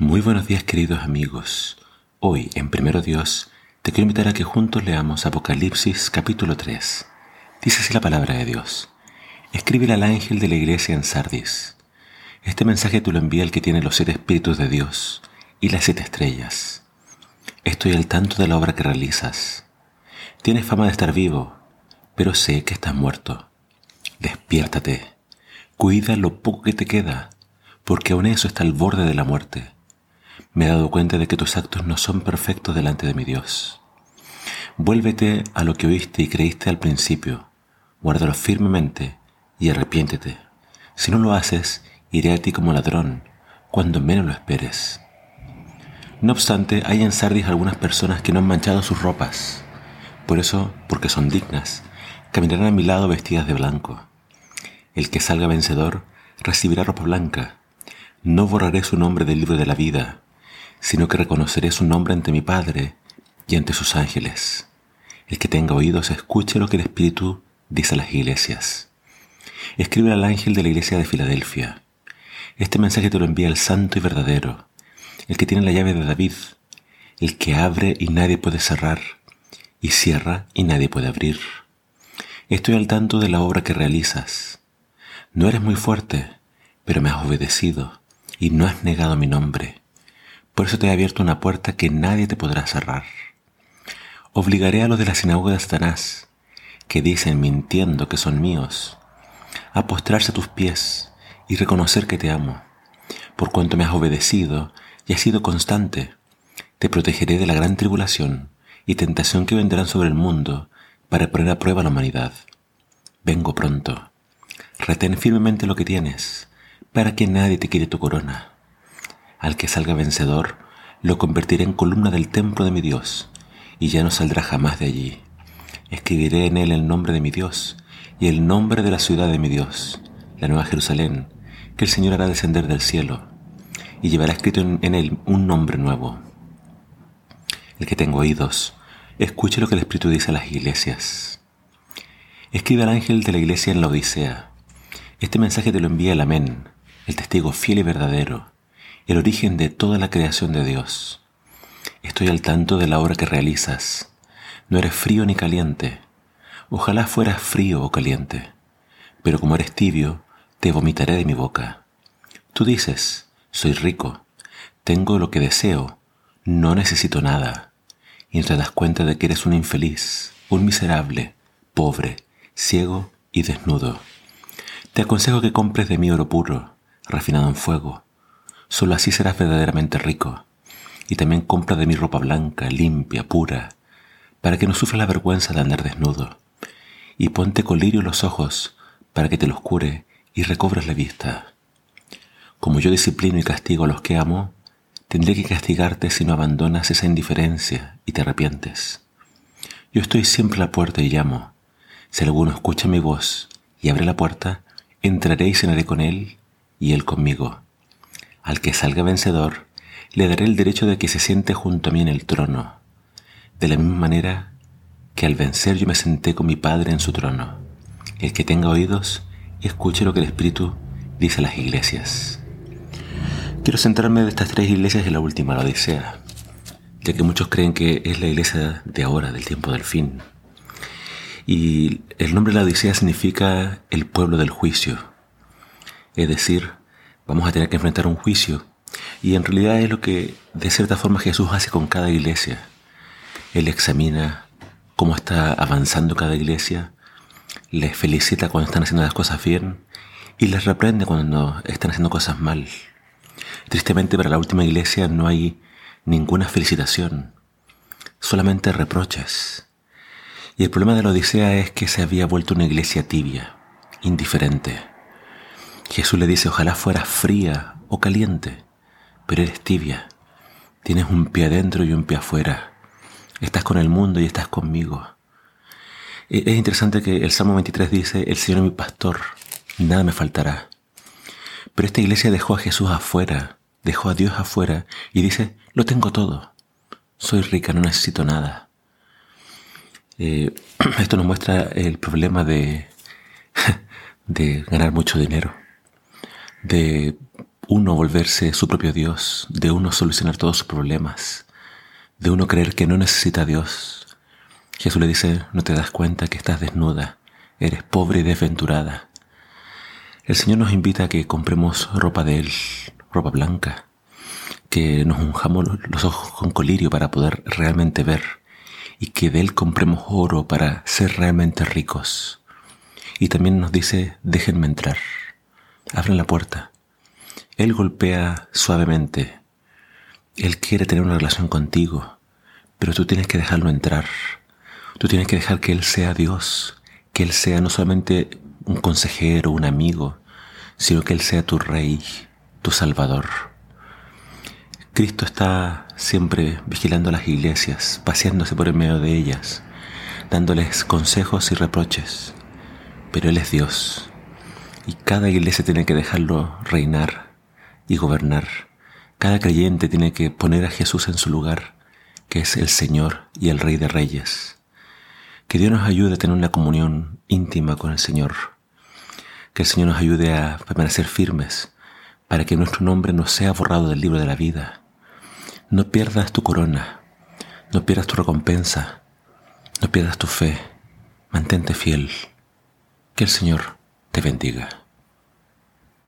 Muy buenos días queridos amigos. Hoy en Primero Dios te quiero invitar a que juntos leamos Apocalipsis capítulo 3. Dice así la palabra de Dios. Escribe al ángel de la iglesia en Sardis. Este mensaje tú lo envía el que tiene los siete espíritus de Dios y las siete estrellas. Estoy al tanto de la obra que realizas. Tienes fama de estar vivo, pero sé que estás muerto. Despiértate. Cuida lo poco que te queda, porque aún eso está al borde de la muerte me he dado cuenta de que tus actos no son perfectos delante de mi Dios. Vuélvete a lo que oíste y creíste al principio, guárdalo firmemente y arrepiéntete. Si no lo haces, iré a ti como ladrón, cuando menos lo esperes. No obstante, hay en Sardis algunas personas que no han manchado sus ropas. Por eso, porque son dignas, caminarán a mi lado vestidas de blanco. El que salga vencedor recibirá ropa blanca. No borraré su nombre del libro de la vida, sino que reconoceré su nombre ante mi Padre y ante sus ángeles. El que tenga oídos escuche lo que el Espíritu dice a las iglesias. Escribe al ángel de la iglesia de Filadelfia. Este mensaje te lo envía el santo y verdadero, el que tiene la llave de David, el que abre y nadie puede cerrar, y cierra y nadie puede abrir. Estoy al tanto de la obra que realizas. No eres muy fuerte, pero me has obedecido y no has negado mi nombre. Por eso te he abierto una puerta que nadie te podrá cerrar. Obligaré a los de la sinagoga de Satanás, que dicen mintiendo que son míos, a postrarse a tus pies y reconocer que te amo. Por cuanto me has obedecido y has sido constante, te protegeré de la gran tribulación y tentación que vendrán sobre el mundo para poner a prueba la humanidad. Vengo pronto. Retén firmemente lo que tienes, para que nadie te quite tu corona. Al que salga vencedor, lo convertiré en columna del templo de mi Dios, y ya no saldrá jamás de allí. Escribiré en él el nombre de mi Dios y el nombre de la ciudad de mi Dios, la nueva Jerusalén, que el Señor hará descender del cielo, y llevará escrito en, él un nombre nuevo. El que tenga oídos, escuche lo que el Espíritu dice a las iglesias. Escribe al ángel de la iglesia en la Odisea. Este mensaje te lo envía el Amén, el testigo fiel y verdadero el origen de toda la creación de Dios. Estoy al tanto de la obra que realizas. No eres frío ni caliente. Ojalá fueras frío o caliente. Pero como eres tibio, te vomitaré de mi boca. Tú dices, soy rico, tengo lo que deseo, no necesito nada. Y te das cuenta de que eres un infeliz, un miserable, pobre, ciego y desnudo. Te aconsejo que compres de mí oro puro, refinado en fuego Solo así serás verdaderamente rico. Y también compra de mi ropa blanca, limpia, pura, para que no sufra la vergüenza de andar desnudo. Y ponte colirio en los ojos, para que te los cure y recobres la vista. Como yo disciplino y castigo a los que amo, tendré que castigarte si no abandonas esa indiferencia y te arrepientes. Yo estoy siempre a la puerta y llamo. Si alguno escucha mi voz y abre la puerta, entraré y cenaré con él y él conmigo. Al que salga vencedor, le daré el derecho de que se siente junto a mí en el trono, de la misma manera que al vencer yo me senté con mi Padre en su trono. El que tenga oídos, escuche lo que el Espíritu dice a las iglesias. Quiero centrarme de estas tres iglesias en la última, la Odisea, ya que muchos creen que es la iglesia de ahora, del tiempo del fin. Y el nombre de la Odisea significa el pueblo del juicio, es decir, vamos a tener que enfrentar un juicio. Y en realidad es lo que de cierta forma Jesús hace con cada iglesia. Él examina cómo está avanzando cada iglesia, les felicita cuando están haciendo las cosas bien y les reprende cuando están haciendo cosas mal. Tristemente para la última iglesia no hay ninguna felicitación, solamente reproches. Y el problema de la Odisea es que se había vuelto una iglesia tibia, indiferente. Jesús le dice, ojalá fueras fría o caliente, pero eres tibia. Tienes un pie adentro y un pie afuera. Estás con el mundo y estás conmigo. E, es interesante que el Salmo 23 dice, el Señor es mi pastor, nada me faltará. Pero esta iglesia dejó a Jesús afuera, dejó a Dios afuera y dice, lo tengo todo. Soy rica, no necesito nada. Eh, esto nos muestra el problema de, de ganar mucho dinero de uno volverse su propio Dios, de uno solucionar todos sus problemas, de uno creer que no necesita a Dios. Jesús le dice, no te das cuenta que estás desnuda, eres pobre y desventurada. El Señor nos invita a que compremos ropa de Él, ropa blanca, que nos unjamos los ojos con colirio para poder realmente ver y que de Él compremos oro para ser realmente ricos. Y también nos dice, déjenme entrar, abren la puerta. Él golpea suavemente. Él quiere tener una relación contigo, pero tú tienes que dejarlo entrar. Tú tienes que dejar que Él sea Dios, que Él sea no solamente un consejero, un amigo, sino que Él sea tu Rey, tu Salvador. Cristo está siempre vigilando las iglesias, paseándose por el medio de ellas, dándoles consejos y reproches. Pero Él es Dios y cada iglesia tiene que dejarlo reinar y gobernar. Cada creyente tiene que poner a Jesús en su lugar, que es el Señor y el Rey de Reyes. Que Dios nos ayude a tener una comunión íntima con el Señor. Que el Señor nos ayude a permanecer firmes para que nuestro nombre no sea borrado del libro de la vida. No pierdas tu corona, no pierdas tu recompensa, no pierdas tu fe, mantente fiel. Que el Señor te bendiga.